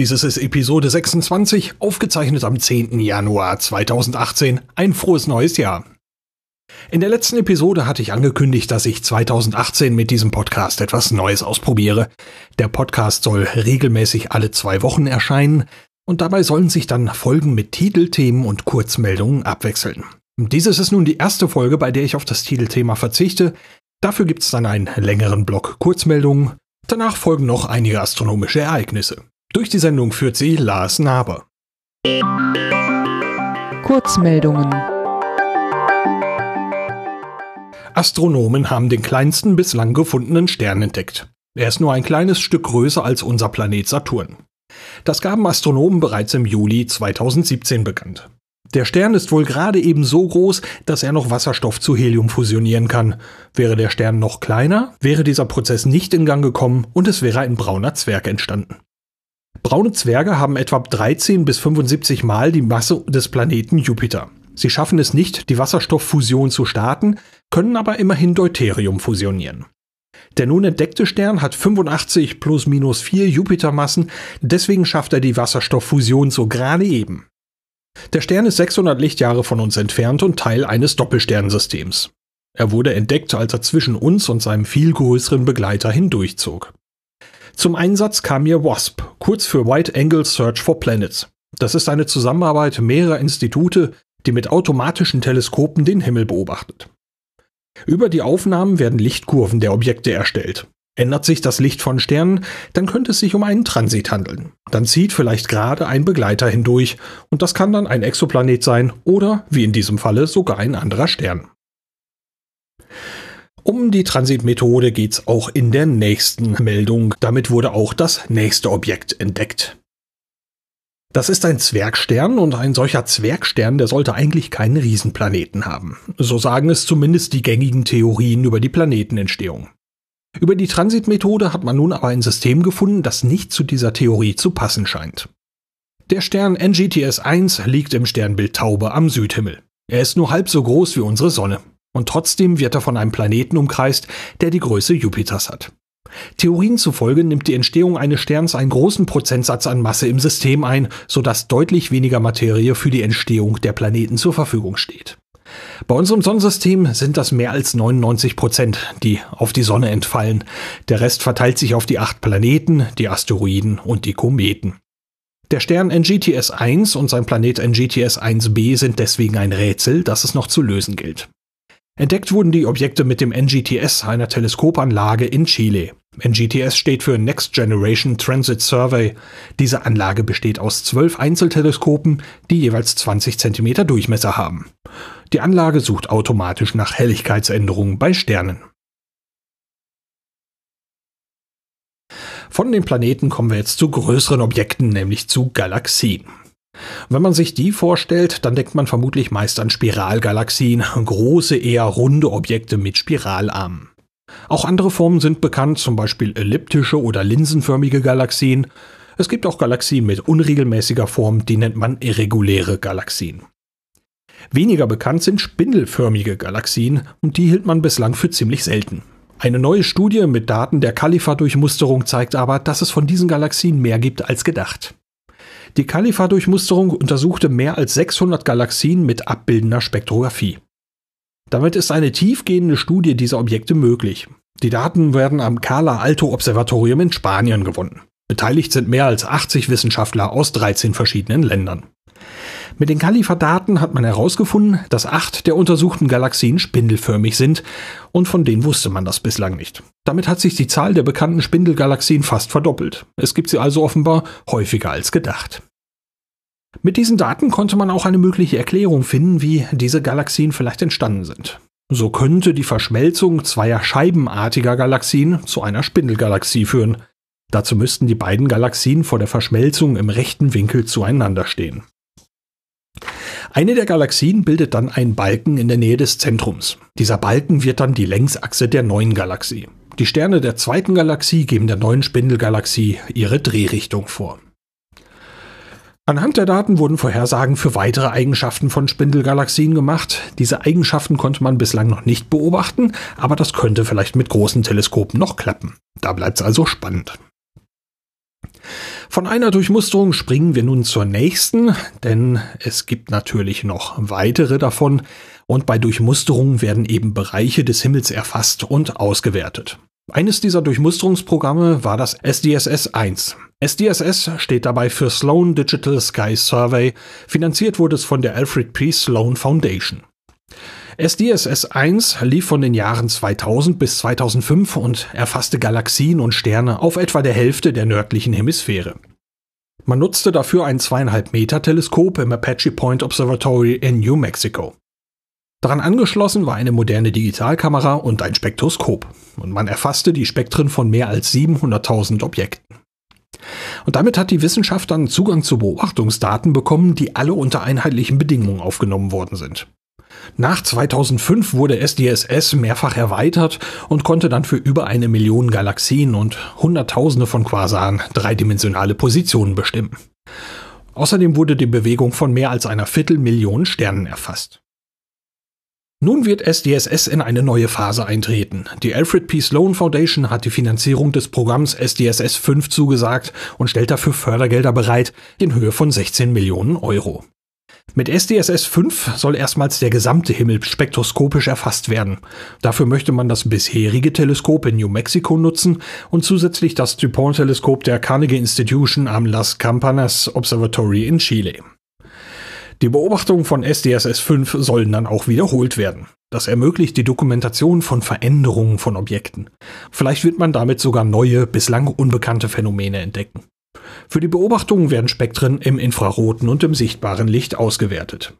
Dieses ist Episode 26, aufgezeichnet am 10. Januar 2018. Ein frohes neues Jahr. In der letzten Episode hatte ich angekündigt, dass ich 2018 mit diesem Podcast etwas Neues ausprobiere. Der Podcast soll regelmäßig alle zwei Wochen erscheinen und dabei sollen sich dann Folgen mit Titelthemen und Kurzmeldungen abwechseln. Dieses ist nun die erste Folge, bei der ich auf das Titelthema verzichte. Dafür gibt es dann einen längeren Block Kurzmeldungen. Danach folgen noch einige astronomische Ereignisse. Durch die Sendung führt sie Lars Naber. Kurzmeldungen. Astronomen haben den kleinsten bislang gefundenen Stern entdeckt. Er ist nur ein kleines Stück größer als unser Planet Saturn. Das gaben Astronomen bereits im Juli 2017 bekannt. Der Stern ist wohl gerade eben so groß, dass er noch Wasserstoff zu Helium fusionieren kann. Wäre der Stern noch kleiner, wäre dieser Prozess nicht in Gang gekommen und es wäre ein brauner Zwerg entstanden. Braune Zwerge haben etwa 13 bis 75 Mal die Masse des Planeten Jupiter. Sie schaffen es nicht, die Wasserstofffusion zu starten, können aber immerhin Deuterium fusionieren. Der nun entdeckte Stern hat 85 plus minus 4 Jupitermassen, deswegen schafft er die Wasserstofffusion so gerade eben. Der Stern ist 600 Lichtjahre von uns entfernt und Teil eines Doppelsternsystems. Er wurde entdeckt, als er zwischen uns und seinem viel größeren Begleiter hindurchzog. Zum Einsatz kam hier WASP, kurz für Wide Angle Search for Planets. Das ist eine Zusammenarbeit mehrerer Institute, die mit automatischen Teleskopen den Himmel beobachtet. Über die Aufnahmen werden Lichtkurven der Objekte erstellt. Ändert sich das Licht von Sternen, dann könnte es sich um einen Transit handeln. Dann zieht vielleicht gerade ein Begleiter hindurch und das kann dann ein Exoplanet sein oder, wie in diesem Falle, sogar ein anderer Stern. Um die Transitmethode geht's auch in der nächsten Meldung. Damit wurde auch das nächste Objekt entdeckt. Das ist ein Zwergstern und ein solcher Zwergstern, der sollte eigentlich keinen Riesenplaneten haben. So sagen es zumindest die gängigen Theorien über die Planetenentstehung. Über die Transitmethode hat man nun aber ein System gefunden, das nicht zu dieser Theorie zu passen scheint. Der Stern NGTS 1 liegt im Sternbild Taube am Südhimmel. Er ist nur halb so groß wie unsere Sonne. Und trotzdem wird er von einem Planeten umkreist, der die Größe Jupiters hat. Theorien zufolge nimmt die Entstehung eines Sterns einen großen Prozentsatz an Masse im System ein, sodass deutlich weniger Materie für die Entstehung der Planeten zur Verfügung steht. Bei unserem Sonnensystem sind das mehr als 99 Prozent, die auf die Sonne entfallen. Der Rest verteilt sich auf die acht Planeten, die Asteroiden und die Kometen. Der Stern NGTS 1 und sein Planet NGTS 1b sind deswegen ein Rätsel, das es noch zu lösen gilt. Entdeckt wurden die Objekte mit dem NGTS, einer Teleskopanlage in Chile. NGTS steht für Next Generation Transit Survey. Diese Anlage besteht aus zwölf Einzelteleskopen, die jeweils 20 cm Durchmesser haben. Die Anlage sucht automatisch nach Helligkeitsänderungen bei Sternen. Von den Planeten kommen wir jetzt zu größeren Objekten, nämlich zu Galaxien. Wenn man sich die vorstellt, dann denkt man vermutlich meist an Spiralgalaxien, große, eher runde Objekte mit Spiralarmen. Auch andere Formen sind bekannt, zum Beispiel elliptische oder linsenförmige Galaxien. Es gibt auch Galaxien mit unregelmäßiger Form, die nennt man irreguläre Galaxien. Weniger bekannt sind spindelförmige Galaxien und die hielt man bislang für ziemlich selten. Eine neue Studie mit Daten der Khalifa-Durchmusterung zeigt aber, dass es von diesen Galaxien mehr gibt als gedacht. Die Khalifa-Durchmusterung untersuchte mehr als 600 Galaxien mit abbildender Spektrographie. Damit ist eine tiefgehende Studie dieser Objekte möglich. Die Daten werden am Cala Alto Observatorium in Spanien gewonnen. Beteiligt sind mehr als 80 Wissenschaftler aus 13 verschiedenen Ländern. Mit den Khalifa-Daten hat man herausgefunden, dass acht der untersuchten Galaxien spindelförmig sind und von denen wusste man das bislang nicht. Damit hat sich die Zahl der bekannten Spindelgalaxien fast verdoppelt. Es gibt sie also offenbar häufiger als gedacht. Mit diesen Daten konnte man auch eine mögliche Erklärung finden, wie diese Galaxien vielleicht entstanden sind. So könnte die Verschmelzung zweier scheibenartiger Galaxien zu einer Spindelgalaxie führen. Dazu müssten die beiden Galaxien vor der Verschmelzung im rechten Winkel zueinander stehen. Eine der Galaxien bildet dann einen Balken in der Nähe des Zentrums. Dieser Balken wird dann die Längsachse der neuen Galaxie. Die Sterne der zweiten Galaxie geben der neuen Spindelgalaxie ihre Drehrichtung vor. Anhand der Daten wurden Vorhersagen für weitere Eigenschaften von Spindelgalaxien gemacht. Diese Eigenschaften konnte man bislang noch nicht beobachten, aber das könnte vielleicht mit großen Teleskopen noch klappen. Da bleibt es also spannend. Von einer Durchmusterung springen wir nun zur nächsten, denn es gibt natürlich noch weitere davon und bei Durchmusterungen werden eben Bereiche des Himmels erfasst und ausgewertet. Eines dieser Durchmusterungsprogramme war das SDSS-1. SDSS steht dabei für Sloan Digital Sky Survey, finanziert wurde es von der Alfred P. Sloan Foundation. SDSS-1 lief von den Jahren 2000 bis 2005 und erfasste Galaxien und Sterne auf etwa der Hälfte der nördlichen Hemisphäre. Man nutzte dafür ein zweieinhalb Meter Teleskop im Apache Point Observatory in New Mexico. Daran angeschlossen war eine moderne Digitalkamera und ein Spektroskop. Und man erfasste die Spektren von mehr als 700.000 Objekten. Und damit hat die Wissenschaft dann Zugang zu Beobachtungsdaten bekommen, die alle unter einheitlichen Bedingungen aufgenommen worden sind. Nach 2005 wurde SDSS mehrfach erweitert und konnte dann für über eine Million Galaxien und Hunderttausende von Quasaren dreidimensionale Positionen bestimmen. Außerdem wurde die Bewegung von mehr als einer Viertelmillion Sternen erfasst. Nun wird SDSS in eine neue Phase eintreten. Die Alfred P. Sloan Foundation hat die Finanzierung des Programms SDSS 5 zugesagt und stellt dafür Fördergelder bereit in Höhe von 16 Millionen Euro. Mit SDSS 5 soll erstmals der gesamte Himmel spektroskopisch erfasst werden. Dafür möchte man das bisherige Teleskop in New Mexico nutzen und zusätzlich das DuPont-Teleskop der Carnegie Institution am Las Campanas Observatory in Chile. Die Beobachtungen von SDSS 5 sollen dann auch wiederholt werden. Das ermöglicht die Dokumentation von Veränderungen von Objekten. Vielleicht wird man damit sogar neue, bislang unbekannte Phänomene entdecken. Für die Beobachtungen werden Spektren im infraroten und im sichtbaren Licht ausgewertet.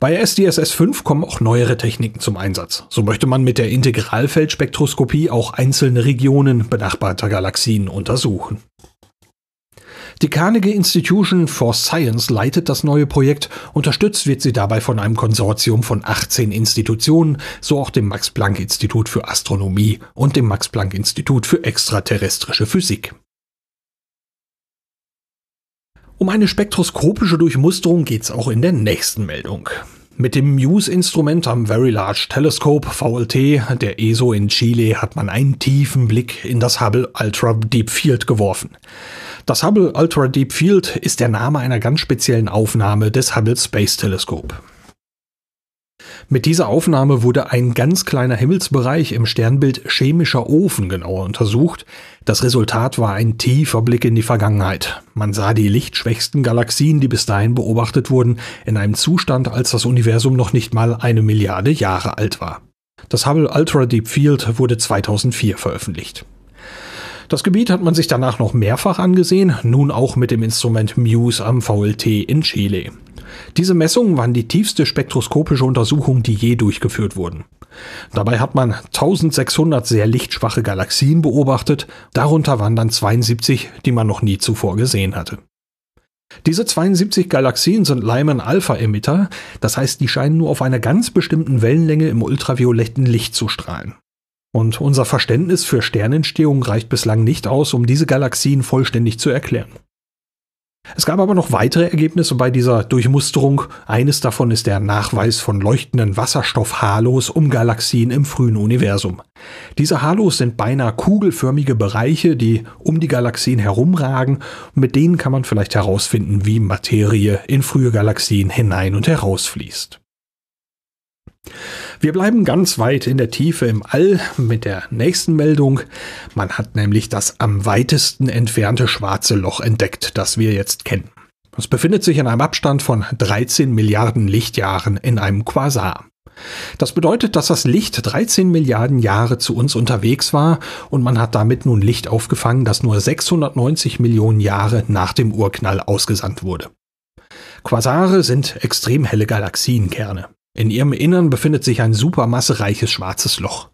Bei SDSS 5 kommen auch neuere Techniken zum Einsatz. So möchte man mit der Integralfeldspektroskopie auch einzelne Regionen benachbarter Galaxien untersuchen. Die Carnegie Institution for Science leitet das neue Projekt. Unterstützt wird sie dabei von einem Konsortium von 18 Institutionen, so auch dem Max Planck Institut für Astronomie und dem Max Planck Institut für extraterrestrische Physik. Um eine spektroskopische Durchmusterung geht's auch in der nächsten Meldung. Mit dem Muse-Instrument am Very Large Telescope VLT der ESO in Chile hat man einen tiefen Blick in das Hubble Ultra Deep Field geworfen. Das Hubble Ultra Deep Field ist der Name einer ganz speziellen Aufnahme des Hubble Space Telescope. Mit dieser Aufnahme wurde ein ganz kleiner Himmelsbereich im Sternbild chemischer Ofen genauer untersucht. Das Resultat war ein tiefer Blick in die Vergangenheit. Man sah die lichtschwächsten Galaxien, die bis dahin beobachtet wurden, in einem Zustand, als das Universum noch nicht mal eine Milliarde Jahre alt war. Das Hubble Ultra Deep Field wurde 2004 veröffentlicht. Das Gebiet hat man sich danach noch mehrfach angesehen, nun auch mit dem Instrument Muse am VLT in Chile. Diese Messungen waren die tiefste spektroskopische Untersuchung, die je durchgeführt wurden. Dabei hat man 1600 sehr lichtschwache Galaxien beobachtet, darunter waren dann 72, die man noch nie zuvor gesehen hatte. Diese 72 Galaxien sind Lyman-Alpha-Emitter, das heißt, die scheinen nur auf einer ganz bestimmten Wellenlänge im ultravioletten Licht zu strahlen. Und unser Verständnis für Sternentstehung reicht bislang nicht aus, um diese Galaxien vollständig zu erklären. Es gab aber noch weitere Ergebnisse bei dieser Durchmusterung. Eines davon ist der Nachweis von leuchtenden Wasserstoffhalos um Galaxien im frühen Universum. Diese Halos sind beinahe kugelförmige Bereiche, die um die Galaxien herumragen. Mit denen kann man vielleicht herausfinden, wie Materie in frühe Galaxien hinein und herausfließt. Wir bleiben ganz weit in der Tiefe im All mit der nächsten Meldung. Man hat nämlich das am weitesten entfernte schwarze Loch entdeckt, das wir jetzt kennen. Es befindet sich in einem Abstand von 13 Milliarden Lichtjahren in einem Quasar. Das bedeutet, dass das Licht 13 Milliarden Jahre zu uns unterwegs war und man hat damit nun Licht aufgefangen, das nur 690 Millionen Jahre nach dem Urknall ausgesandt wurde. Quasare sind extrem helle Galaxienkerne. In ihrem Innern befindet sich ein supermassereiches schwarzes Loch.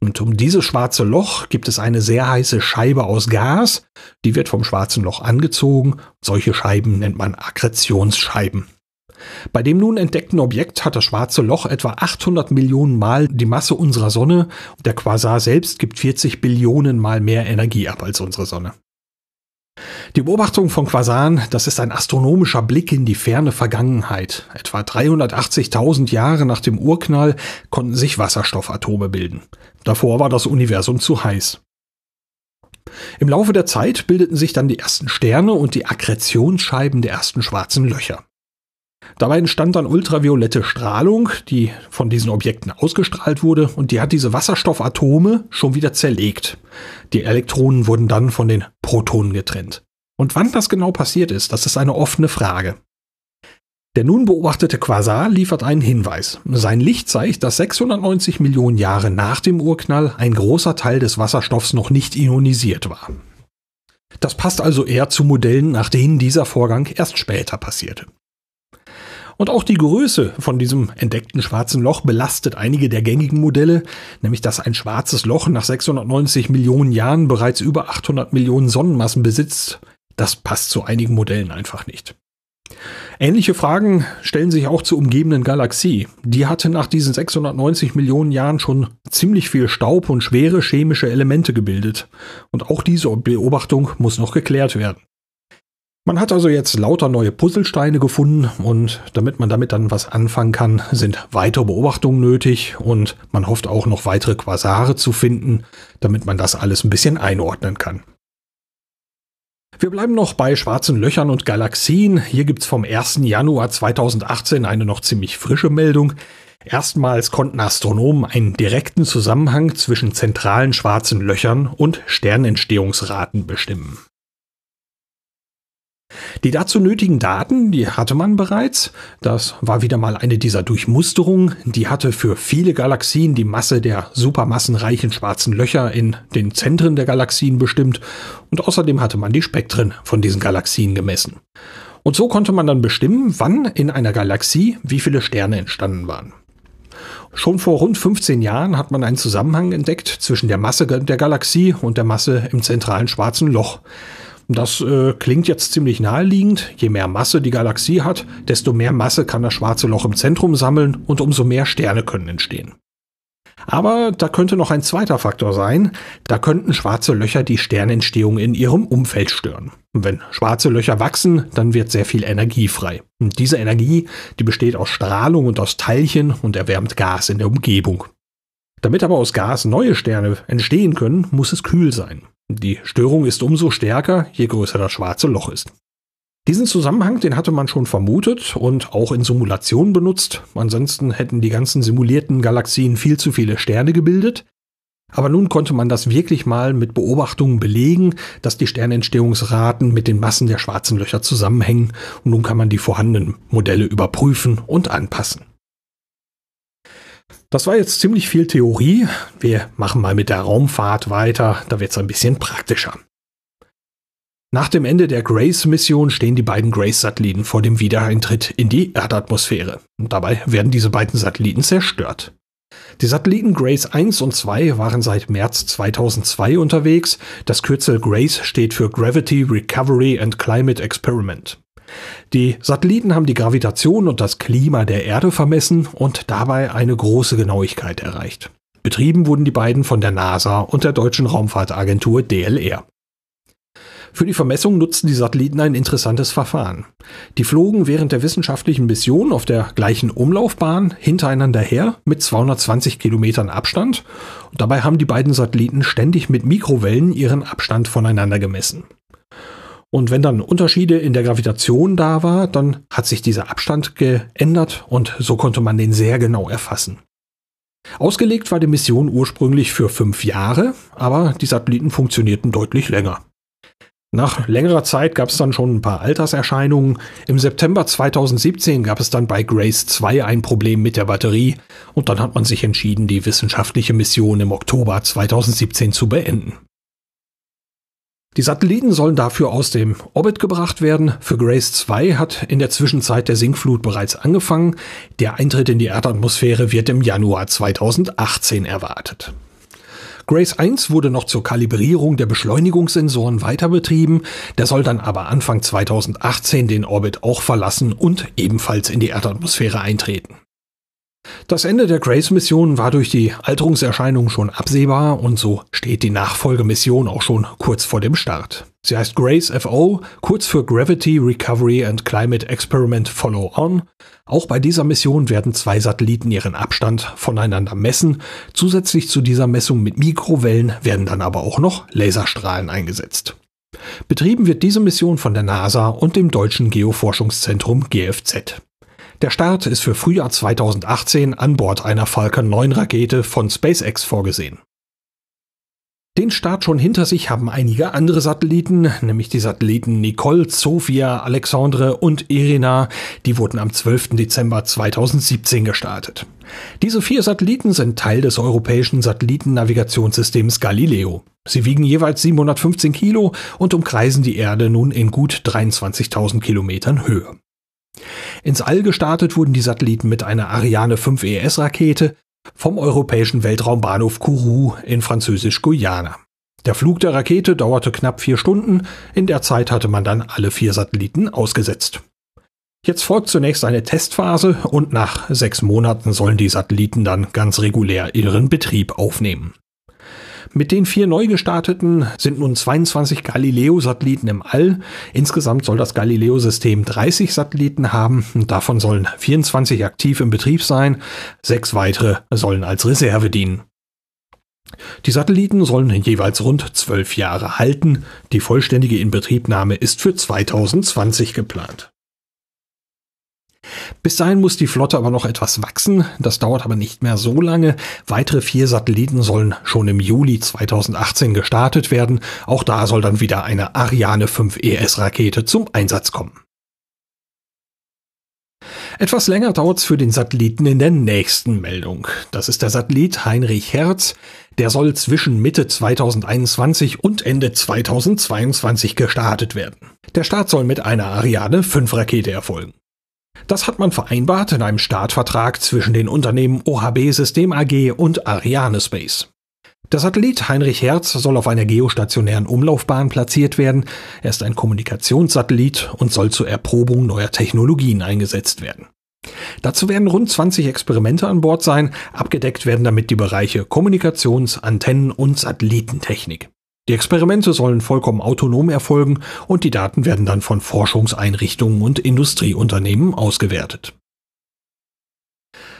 Und um dieses schwarze Loch gibt es eine sehr heiße Scheibe aus Gas, die wird vom schwarzen Loch angezogen. Solche Scheiben nennt man Akkretionsscheiben. Bei dem nun entdeckten Objekt hat das schwarze Loch etwa 800 Millionen Mal die Masse unserer Sonne. Der Quasar selbst gibt 40 Billionen Mal mehr Energie ab als unsere Sonne. Die Beobachtung von Quasaren, das ist ein astronomischer Blick in die ferne Vergangenheit. Etwa 380.000 Jahre nach dem Urknall konnten sich Wasserstoffatome bilden. Davor war das Universum zu heiß. Im Laufe der Zeit bildeten sich dann die ersten Sterne und die Akkretionsscheiben der ersten schwarzen Löcher. Dabei entstand dann ultraviolette Strahlung, die von diesen Objekten ausgestrahlt wurde und die hat diese Wasserstoffatome schon wieder zerlegt. Die Elektronen wurden dann von den Protonen getrennt. Und wann das genau passiert ist, das ist eine offene Frage. Der nun beobachtete Quasar liefert einen Hinweis. Sein Licht zeigt, dass 690 Millionen Jahre nach dem Urknall ein großer Teil des Wasserstoffs noch nicht ionisiert war. Das passt also eher zu Modellen, nach denen dieser Vorgang erst später passierte. Und auch die Größe von diesem entdeckten schwarzen Loch belastet einige der gängigen Modelle, nämlich dass ein schwarzes Loch nach 690 Millionen Jahren bereits über 800 Millionen Sonnenmassen besitzt. Das passt zu einigen Modellen einfach nicht. Ähnliche Fragen stellen sich auch zur umgebenden Galaxie. Die hatte nach diesen 690 Millionen Jahren schon ziemlich viel Staub und schwere chemische Elemente gebildet. Und auch diese Beobachtung muss noch geklärt werden. Man hat also jetzt lauter neue Puzzlesteine gefunden und damit man damit dann was anfangen kann, sind weitere Beobachtungen nötig und man hofft auch noch weitere Quasare zu finden, damit man das alles ein bisschen einordnen kann. Wir bleiben noch bei schwarzen Löchern und Galaxien. Hier gibt's vom 1. Januar 2018 eine noch ziemlich frische Meldung. Erstmals konnten Astronomen einen direkten Zusammenhang zwischen zentralen schwarzen Löchern und Sternentstehungsraten bestimmen. Die dazu nötigen Daten, die hatte man bereits. Das war wieder mal eine dieser Durchmusterungen. Die hatte für viele Galaxien die Masse der supermassenreichen schwarzen Löcher in den Zentren der Galaxien bestimmt. Und außerdem hatte man die Spektren von diesen Galaxien gemessen. Und so konnte man dann bestimmen, wann in einer Galaxie wie viele Sterne entstanden waren. Schon vor rund 15 Jahren hat man einen Zusammenhang entdeckt zwischen der Masse der Galaxie und der Masse im zentralen schwarzen Loch. Das äh, klingt jetzt ziemlich naheliegend. Je mehr Masse die Galaxie hat, desto mehr Masse kann das schwarze Loch im Zentrum sammeln und umso mehr Sterne können entstehen. Aber da könnte noch ein zweiter Faktor sein. Da könnten schwarze Löcher die Sternentstehung in ihrem Umfeld stören. Wenn schwarze Löcher wachsen, dann wird sehr viel Energie frei. Und diese Energie, die besteht aus Strahlung und aus Teilchen und erwärmt Gas in der Umgebung. Damit aber aus Gas neue Sterne entstehen können, muss es kühl sein. Die Störung ist umso stärker, je größer das schwarze Loch ist. Diesen Zusammenhang, den hatte man schon vermutet und auch in Simulationen benutzt. Ansonsten hätten die ganzen simulierten Galaxien viel zu viele Sterne gebildet. Aber nun konnte man das wirklich mal mit Beobachtungen belegen, dass die Sternentstehungsraten mit den Massen der schwarzen Löcher zusammenhängen und nun kann man die vorhandenen Modelle überprüfen und anpassen. Das war jetzt ziemlich viel Theorie. Wir machen mal mit der Raumfahrt weiter, da wird es ein bisschen praktischer. Nach dem Ende der Grace-Mission stehen die beiden Grace-Satelliten vor dem Wiedereintritt in die Erdatmosphäre. Und dabei werden diese beiden Satelliten zerstört. Die Satelliten Grace 1 und 2 waren seit März 2002 unterwegs. Das Kürzel Grace steht für Gravity Recovery and Climate Experiment. Die Satelliten haben die Gravitation und das Klima der Erde vermessen und dabei eine große Genauigkeit erreicht. Betrieben wurden die beiden von der NASA und der deutschen Raumfahrtagentur DLR. Für die Vermessung nutzten die Satelliten ein interessantes Verfahren. Die flogen während der wissenschaftlichen Mission auf der gleichen Umlaufbahn hintereinander her mit 220 Kilometern Abstand. Und dabei haben die beiden Satelliten ständig mit Mikrowellen ihren Abstand voneinander gemessen. Und wenn dann Unterschiede in der Gravitation da war, dann hat sich dieser Abstand geändert und so konnte man den sehr genau erfassen. Ausgelegt war die Mission ursprünglich für fünf Jahre, aber die Satelliten funktionierten deutlich länger. Nach längerer Zeit gab es dann schon ein paar Alterserscheinungen. Im September 2017 gab es dann bei Grace 2 ein Problem mit der Batterie und dann hat man sich entschieden, die wissenschaftliche Mission im Oktober 2017 zu beenden. Die Satelliten sollen dafür aus dem Orbit gebracht werden. Für Grace 2 hat in der Zwischenzeit der Sinkflut bereits angefangen. Der Eintritt in die Erdatmosphäre wird im Januar 2018 erwartet. Grace 1 wurde noch zur Kalibrierung der Beschleunigungssensoren weiter betrieben, der soll dann aber Anfang 2018 den Orbit auch verlassen und ebenfalls in die Erdatmosphäre eintreten. Das Ende der Grace-Mission war durch die Alterungserscheinungen schon absehbar und so steht die Nachfolgemission auch schon kurz vor dem Start. Sie heißt Grace FO, kurz für Gravity Recovery and Climate Experiment Follow On. Auch bei dieser Mission werden zwei Satelliten ihren Abstand voneinander messen. Zusätzlich zu dieser Messung mit Mikrowellen werden dann aber auch noch Laserstrahlen eingesetzt. Betrieben wird diese Mission von der NASA und dem Deutschen Geoforschungszentrum GFZ. Der Start ist für Frühjahr 2018 an Bord einer Falcon 9 Rakete von SpaceX vorgesehen. Den Start schon hinter sich haben einige andere Satelliten, nämlich die Satelliten Nicole, Sophia, Alexandre und Irina. Die wurden am 12. Dezember 2017 gestartet. Diese vier Satelliten sind Teil des europäischen Satellitennavigationssystems Galileo. Sie wiegen jeweils 715 Kilo und umkreisen die Erde nun in gut 23.000 Kilometern Höhe. Ins All gestartet wurden die Satelliten mit einer Ariane 5 ES Rakete vom europäischen Weltraumbahnhof Kourou in Französisch-Guyana. Der Flug der Rakete dauerte knapp vier Stunden, in der Zeit hatte man dann alle vier Satelliten ausgesetzt. Jetzt folgt zunächst eine Testphase und nach sechs Monaten sollen die Satelliten dann ganz regulär ihren Betrieb aufnehmen. Mit den vier neu gestarteten sind nun 22 Galileo-Satelliten im All. Insgesamt soll das Galileo-System 30 Satelliten haben. Davon sollen 24 aktiv im Betrieb sein. Sechs weitere sollen als Reserve dienen. Die Satelliten sollen jeweils rund zwölf Jahre halten. Die vollständige Inbetriebnahme ist für 2020 geplant. Bis dahin muss die Flotte aber noch etwas wachsen. Das dauert aber nicht mehr so lange. Weitere vier Satelliten sollen schon im Juli 2018 gestartet werden. Auch da soll dann wieder eine Ariane 5 ES Rakete zum Einsatz kommen. Etwas länger dauert es für den Satelliten in der nächsten Meldung. Das ist der Satellit Heinrich Hertz. Der soll zwischen Mitte 2021 und Ende 2022 gestartet werden. Der Start soll mit einer Ariane 5 Rakete erfolgen. Das hat man vereinbart in einem Startvertrag zwischen den Unternehmen OHB System AG und Ariane Space. Der Satellit Heinrich Hertz soll auf einer geostationären Umlaufbahn platziert werden. Er ist ein Kommunikationssatellit und soll zur Erprobung neuer Technologien eingesetzt werden. Dazu werden rund 20 Experimente an Bord sein. Abgedeckt werden damit die Bereiche Kommunikations-, Antennen- und Satellitentechnik. Die Experimente sollen vollkommen autonom erfolgen und die Daten werden dann von Forschungseinrichtungen und Industrieunternehmen ausgewertet.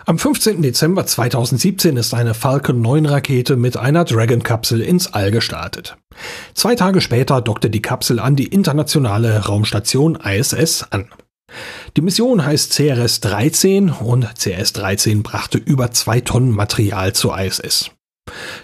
Am 15. Dezember 2017 ist eine Falcon 9 Rakete mit einer Dragon-Kapsel ins All gestartet. Zwei Tage später dockte die Kapsel an die internationale Raumstation ISS an. Die Mission heißt CRS-13 und CRS-13 brachte über zwei Tonnen Material zur ISS.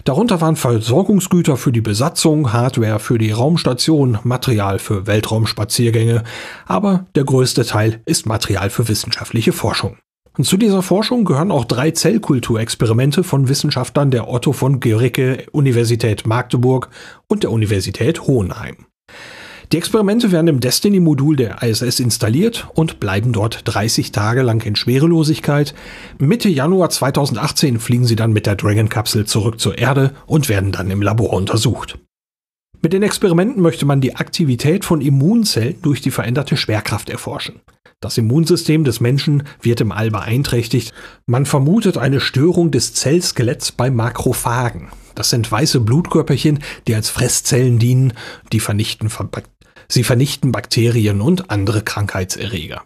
Darunter waren Versorgungsgüter für die Besatzung, Hardware für die Raumstation, Material für Weltraumspaziergänge, aber der größte Teil ist Material für wissenschaftliche Forschung. Und zu dieser Forschung gehören auch drei Zellkulturexperimente von Wissenschaftlern der Otto von Guericke Universität Magdeburg und der Universität Hohenheim. Die Experimente werden im Destiny-Modul der ISS installiert und bleiben dort 30 Tage lang in Schwerelosigkeit. Mitte Januar 2018 fliegen sie dann mit der Dragon-Kapsel zurück zur Erde und werden dann im Labor untersucht. Mit den Experimenten möchte man die Aktivität von Immunzellen durch die veränderte Schwerkraft erforschen. Das Immunsystem des Menschen wird im All beeinträchtigt. Man vermutet eine Störung des Zellskeletts bei Makrophagen. Das sind weiße Blutkörperchen, die als Fresszellen dienen, die vernichten Sie vernichten Bakterien und andere Krankheitserreger.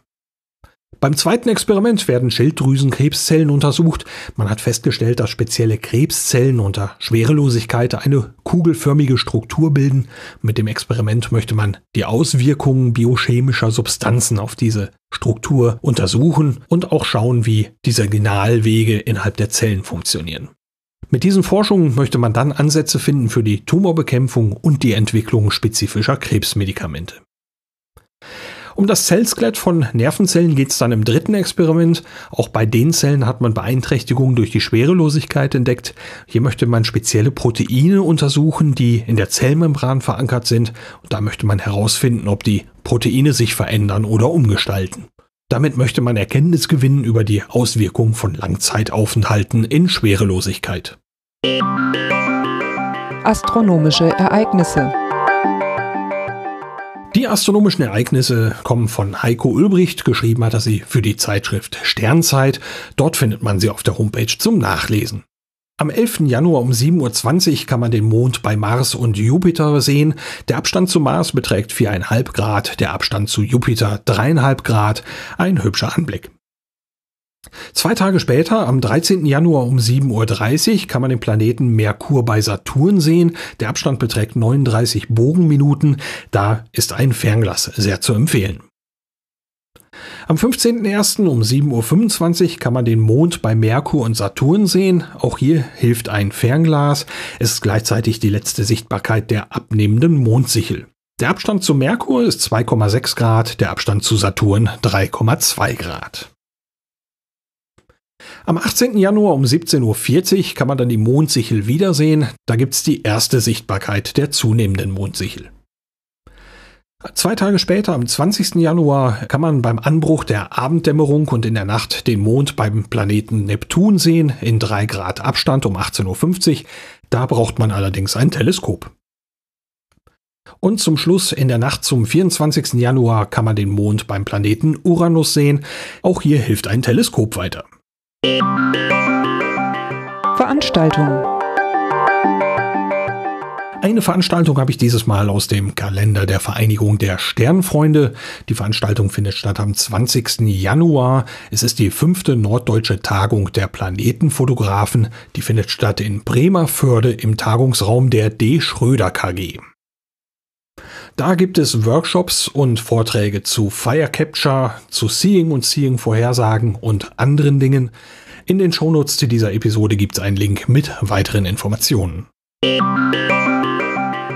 Beim zweiten Experiment werden Schilddrüsenkrebszellen untersucht. Man hat festgestellt, dass spezielle Krebszellen unter Schwerelosigkeit eine kugelförmige Struktur bilden. Mit dem Experiment möchte man die Auswirkungen biochemischer Substanzen auf diese Struktur untersuchen und auch schauen, wie die Signalwege innerhalb der Zellen funktionieren. Mit diesen Forschungen möchte man dann Ansätze finden für die Tumorbekämpfung und die Entwicklung spezifischer Krebsmedikamente. Um das Zellskelett von Nervenzellen geht es dann im dritten Experiment. Auch bei den Zellen hat man Beeinträchtigungen durch die Schwerelosigkeit entdeckt. Hier möchte man spezielle Proteine untersuchen, die in der Zellmembran verankert sind. Und da möchte man herausfinden, ob die Proteine sich verändern oder umgestalten. Damit möchte man Erkenntnis gewinnen über die Auswirkungen von Langzeitaufenthalten in Schwerelosigkeit. Astronomische Ereignisse. Die astronomischen Ereignisse kommen von Heiko Ulbricht, geschrieben hat er sie für die Zeitschrift Sternzeit. Dort findet man sie auf der Homepage zum Nachlesen. Am 11. Januar um 7.20 Uhr kann man den Mond bei Mars und Jupiter sehen. Der Abstand zu Mars beträgt 4,5 Grad, der Abstand zu Jupiter 3,5 Grad. Ein hübscher Anblick. Zwei Tage später, am 13. Januar um 7.30 Uhr, kann man den Planeten Merkur bei Saturn sehen. Der Abstand beträgt 39 Bogenminuten. Da ist ein Fernglas sehr zu empfehlen. Am 15.01. um 7.25 Uhr kann man den Mond bei Merkur und Saturn sehen. Auch hier hilft ein Fernglas. Es ist gleichzeitig die letzte Sichtbarkeit der abnehmenden Mondsichel. Der Abstand zu Merkur ist 2,6 Grad, der Abstand zu Saturn 3,2 Grad. Am 18. Januar um 17.40 Uhr kann man dann die Mondsichel wiedersehen. Da gibt es die erste Sichtbarkeit der zunehmenden Mondsichel. Zwei Tage später, am 20. Januar, kann man beim Anbruch der Abenddämmerung und in der Nacht den Mond beim Planeten Neptun sehen, in 3 Grad Abstand um 18.50 Uhr. Da braucht man allerdings ein Teleskop. Und zum Schluss in der Nacht zum 24. Januar kann man den Mond beim Planeten Uranus sehen. Auch hier hilft ein Teleskop weiter. Veranstaltung eine Veranstaltung habe ich dieses Mal aus dem Kalender der Vereinigung der Sternfreunde. Die Veranstaltung findet statt am 20. Januar. Es ist die fünfte norddeutsche Tagung der Planetenfotografen. Die findet statt in Bremerförde im Tagungsraum der D. Schröder KG. Da gibt es Workshops und Vorträge zu Fire Capture, zu Seeing und Seeing Vorhersagen und anderen Dingen. In den Shownotes zu dieser Episode gibt es einen Link mit weiteren Informationen.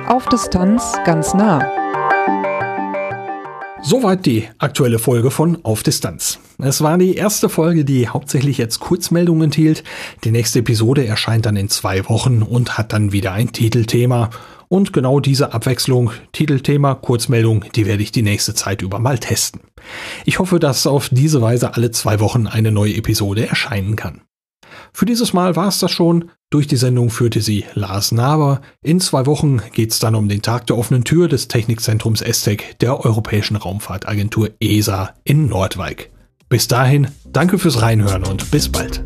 Auf Distanz ganz nah. Soweit die aktuelle Folge von Auf Distanz. Es war die erste Folge, die hauptsächlich jetzt Kurzmeldungen enthielt. Die nächste Episode erscheint dann in zwei Wochen und hat dann wieder ein Titelthema. Und genau diese Abwechslung, Titelthema, Kurzmeldung, die werde ich die nächste Zeit über mal testen. Ich hoffe, dass auf diese Weise alle zwei Wochen eine neue Episode erscheinen kann. Für dieses Mal war es das schon. Durch die Sendung führte sie Lars Naber. In zwei Wochen geht es dann um den Tag der offenen Tür des Technikzentrums ESTEC der Europäischen Raumfahrtagentur ESA in Nordwijk. Bis dahin, danke fürs Reinhören und bis bald.